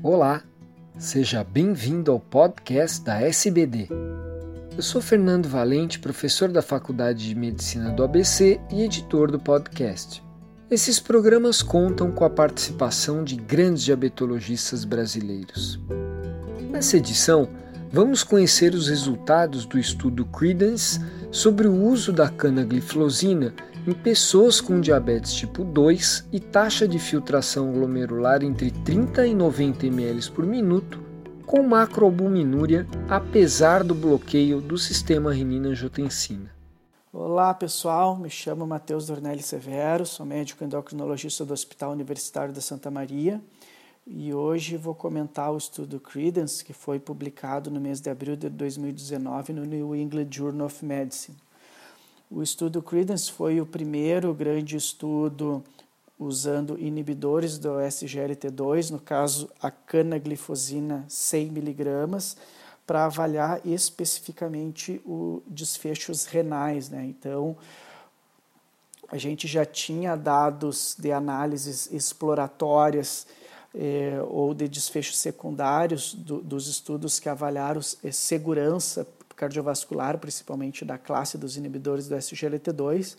Olá, seja bem-vindo ao podcast da SBD. Eu sou Fernando Valente, professor da Faculdade de Medicina do ABC e editor do podcast. Esses programas contam com a participação de grandes diabetologistas brasileiros. Nessa edição, vamos conhecer os resultados do estudo Credence sobre o uso da canagliflozina em pessoas com diabetes tipo 2 e taxa de filtração glomerular entre 30 e 90 ml por minuto com macroalbuminúria, apesar do bloqueio do sistema renina-angiotensina. Olá pessoal, me chamo Matheus Dornelli Severo, sou médico endocrinologista do Hospital Universitário da Santa Maria e hoje vou comentar o estudo Credence que foi publicado no mês de abril de 2019 no New England Journal of Medicine. O estudo Credence foi o primeiro grande estudo usando inibidores do SGLT2, no caso a canaglifosina 100 mg, para avaliar especificamente os desfechos renais. Né? Então, a gente já tinha dados de análises exploratórias eh, ou de desfechos secundários do, dos estudos que avaliaram eh, segurança cardiovascular, principalmente da classe dos inibidores do SGLT2,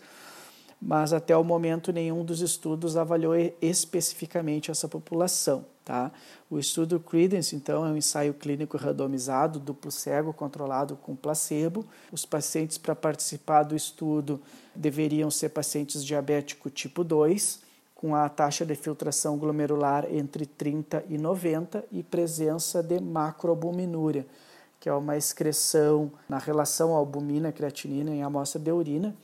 mas até o momento nenhum dos estudos avaliou especificamente essa população. Tá? O estudo Credence, então, é um ensaio clínico randomizado, duplo cego, controlado com placebo. Os pacientes para participar do estudo deveriam ser pacientes diabético tipo 2, com a taxa de filtração glomerular entre 30 e 90 e presença de macroalbuminúria que é uma excreção na relação albumina-creatinina em amostra de urina,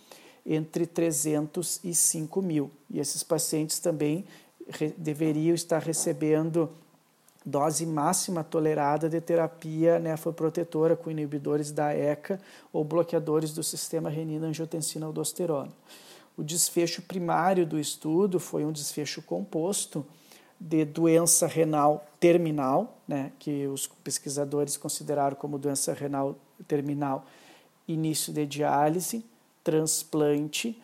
entre 300 e 5 mil. E esses pacientes também deveriam estar recebendo dose máxima tolerada de terapia nefroprotetora com inibidores da ECA ou bloqueadores do sistema renina-angiotensina-aldosterona. O desfecho primário do estudo foi um desfecho composto, de doença renal terminal, né, que os pesquisadores consideraram como doença renal terminal, início de diálise, transplante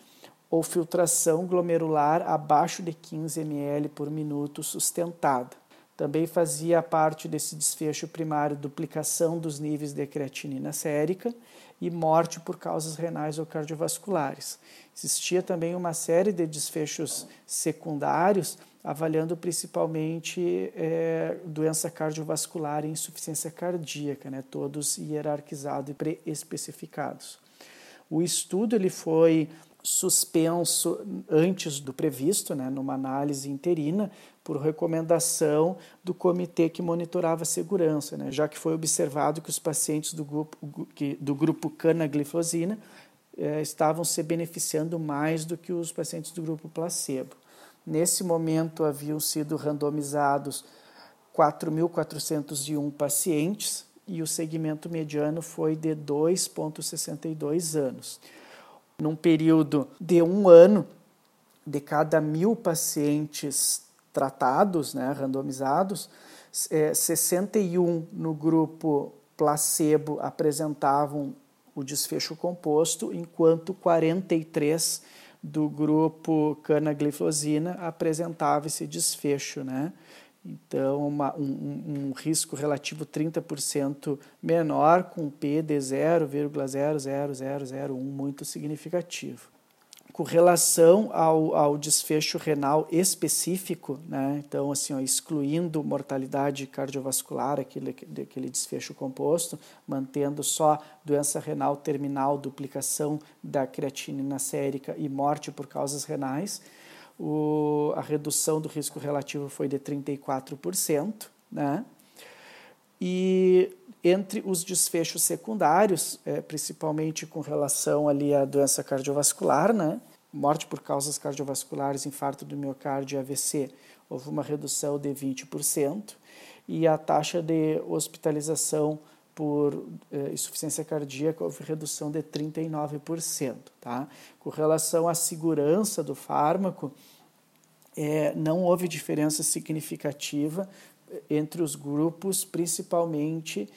ou filtração glomerular abaixo de 15 ml por minuto sustentada. Também fazia parte desse desfecho primário duplicação dos níveis de creatinina sérica e morte por causas renais ou cardiovasculares. Existia também uma série de desfechos secundários avaliando principalmente é, doença cardiovascular e insuficiência cardíaca, né, todos hierarquizados e pré-especificados. O estudo ele foi suspenso antes do previsto, né, numa análise interina, por recomendação do comitê que monitorava a segurança, né, já que foi observado que os pacientes do grupo, do grupo canagliflozina eh, estavam se beneficiando mais do que os pacientes do grupo placebo. Nesse momento haviam sido randomizados 4.401 pacientes e o segmento mediano foi de 2,62 anos. Num período de um ano, de cada mil pacientes tratados, né, randomizados, é, 61 no grupo placebo apresentavam o desfecho composto, enquanto 43 do grupo canagliflozina apresentava esse desfecho, né? Então, uma, um, um, risco relativo 30% menor, com P de 0,00001, muito significativo com relação ao, ao desfecho renal específico, né? então, assim, ó, excluindo mortalidade cardiovascular, aquele, aquele desfecho composto, mantendo só doença renal terminal, duplicação da creatinina sérica e morte por causas renais, o, a redução do risco relativo foi de 34%, né? E entre os desfechos secundários, é, principalmente com relação ali à doença cardiovascular, né? morte por causas cardiovasculares, infarto do miocárdio e AVC, houve uma redução de 20%, e a taxa de hospitalização por eh, insuficiência cardíaca houve redução de 39%. Tá? Com relação à segurança do fármaco, é, não houve diferença significativa entre os grupos, principalmente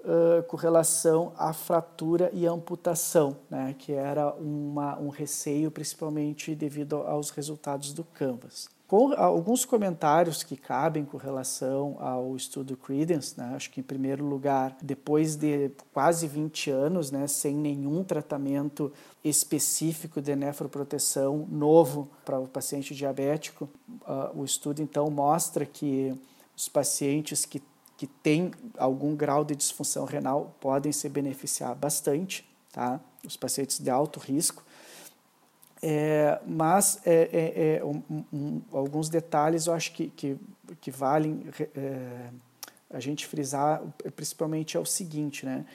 uh, com relação à fratura e amputação, né, que era uma, um receio principalmente devido aos resultados do Canvas. Com alguns comentários que cabem com relação ao estudo Credence, né? acho que em primeiro lugar, depois de quase 20 anos, né, sem nenhum tratamento específico de nefroproteção novo para o paciente diabético, uh, o estudo então mostra que os pacientes que, que têm algum grau de disfunção renal podem se beneficiar bastante, tá? os pacientes de alto risco. É, mas é, é, é um, um, alguns detalhes eu acho que, que, que valem é, a gente frisar, principalmente é o seguinte, né?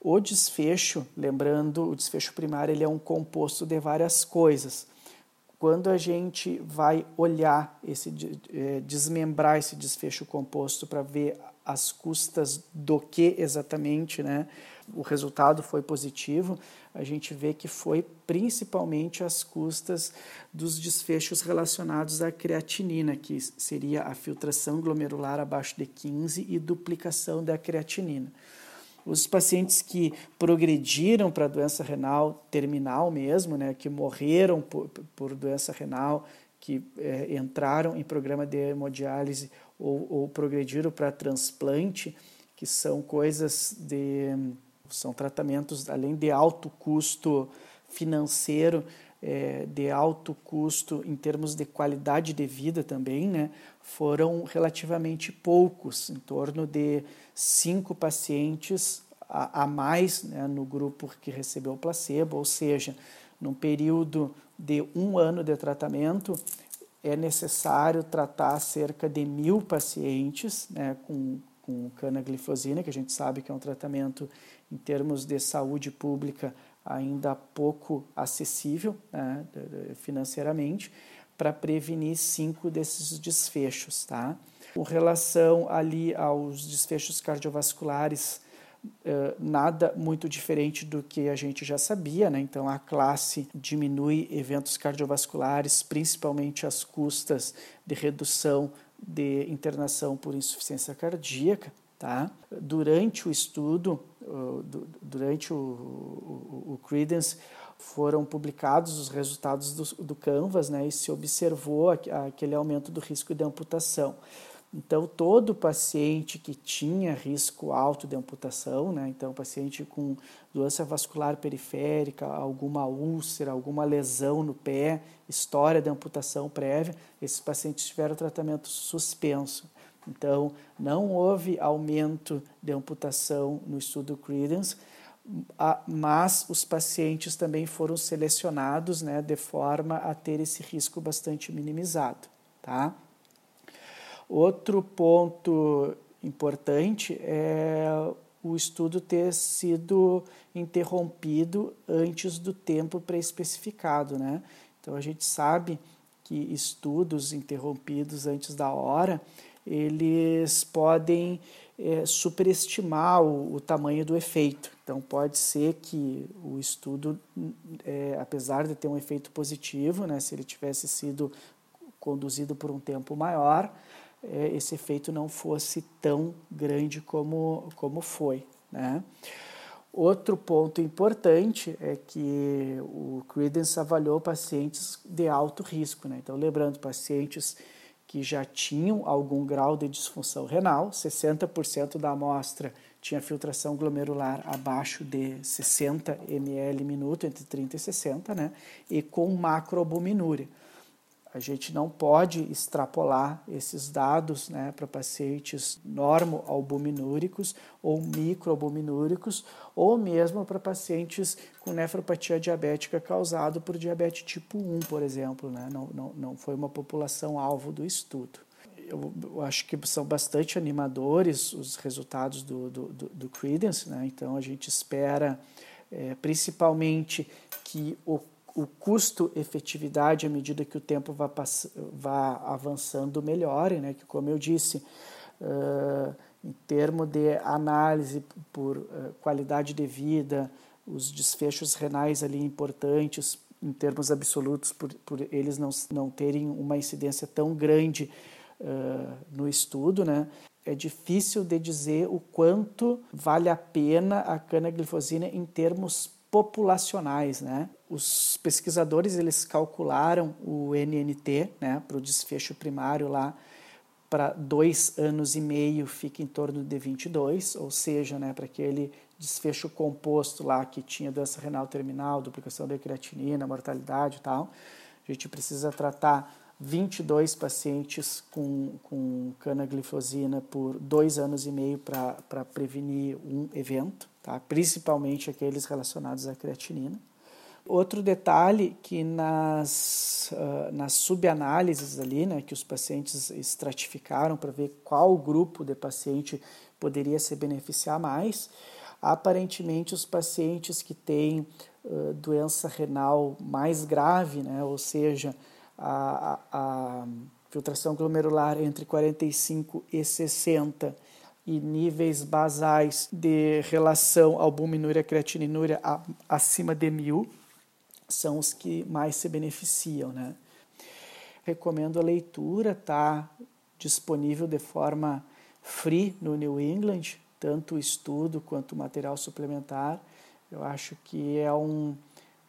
O desfecho, lembrando, o desfecho primário ele é um composto de várias coisas. Quando a gente vai olhar esse é, desmembrar esse desfecho composto para ver as custas do que exatamente, né? O resultado foi positivo a gente vê que foi principalmente às custas dos desfechos relacionados à creatinina, que seria a filtração glomerular abaixo de 15 e duplicação da creatinina. Os pacientes que progrediram para doença renal terminal mesmo, né, que morreram por, por doença renal, que é, entraram em programa de hemodiálise ou, ou progrediram para transplante, que são coisas de são tratamentos, além de alto custo financeiro, é, de alto custo em termos de qualidade de vida também, né, foram relativamente poucos, em torno de cinco pacientes a, a mais né, no grupo que recebeu placebo, ou seja, num período de um ano de tratamento, é necessário tratar cerca de mil pacientes né, com, com canaglifosina, que a gente sabe que é um tratamento em termos de saúde pública ainda pouco acessível né, financeiramente, para prevenir cinco desses desfechos. Tá? Com relação ali aos desfechos cardiovasculares, eh, nada muito diferente do que a gente já sabia, né? Então a classe diminui eventos cardiovasculares, principalmente as custas de redução de internação por insuficiência cardíaca. Tá? Durante o estudo, durante o, o, o Credence, foram publicados os resultados do, do Canvas né, e se observou aquele aumento do risco de amputação. Então, todo paciente que tinha risco alto de amputação, né, então paciente com doença vascular periférica, alguma úlcera, alguma lesão no pé, história de amputação prévia, esses pacientes tiveram tratamento suspenso. Então, não houve aumento de amputação no estudo Credence, mas os pacientes também foram selecionados né, de forma a ter esse risco bastante minimizado. Tá? Outro ponto importante é o estudo ter sido interrompido antes do tempo pré-especificado. Né? Então, a gente sabe que estudos interrompidos antes da hora eles podem é, superestimar o, o, tamanho do efeito. Então, pode ser que o estudo, é, apesar de ter um efeito positivo, né, se ele tivesse sido conduzido por um tempo maior, é, esse efeito não fosse tão grande como, como foi. Né? Outro ponto importante é que o Credence avaliou pacientes de alto risco. Né? Então, lembrando, pacientes que já tinham algum grau de disfunção renal, 60% da amostra tinha filtração glomerular abaixo de 60 ml minuto, entre 30 e 60, né? e com macroalbuminúria. A gente não pode extrapolar esses dados né, para pacientes normoalbuminúricos ou microalbuminúricos, ou mesmo para pacientes com nefropatia diabética causado por diabetes tipo 1, por exemplo. Né? Não, não, não foi uma população alvo do estudo. Eu, eu acho que são bastante animadores os resultados do, do, do, do Credence, né? então a gente espera é, principalmente que o o custo-efetividade, à medida que o tempo vá, vá avançando, melhore, né? que, como eu disse, uh, em termos de análise por uh, qualidade de vida, os desfechos renais ali importantes, em termos absolutos, por, por eles não, não terem uma incidência tão grande uh, no estudo, né? é difícil de dizer o quanto vale a pena a canaglifosina em termos populacionais, né? Os pesquisadores eles calcularam o NNT, né, para o desfecho primário lá para dois anos e meio fica em torno de 22, ou seja, né, para aquele desfecho composto lá que tinha doença renal terminal, duplicação da creatinina, mortalidade e tal, a gente precisa tratar 22 pacientes com, com canaglifosina por dois anos e meio para prevenir um evento, tá? principalmente aqueles relacionados à creatinina. Outro detalhe que nas, uh, nas subanálises ali, né, que os pacientes estratificaram para ver qual grupo de paciente poderia se beneficiar mais, aparentemente os pacientes que têm uh, doença renal mais grave, né, ou seja, a, a, filtração glomerular entre 45 e 60 e níveis basais de relação albuminúria-creatininúria acima de mil são os que mais se beneficiam, né? Recomendo a leitura, tá disponível de forma free no New England, tanto o estudo quanto o material suplementar. Eu acho que é um,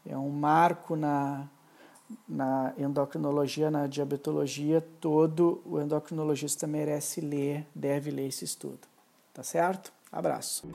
é um marco na, na endocrinologia, na diabetologia, todo o endocrinologista merece ler, deve ler esse estudo. Tá certo? Abraço.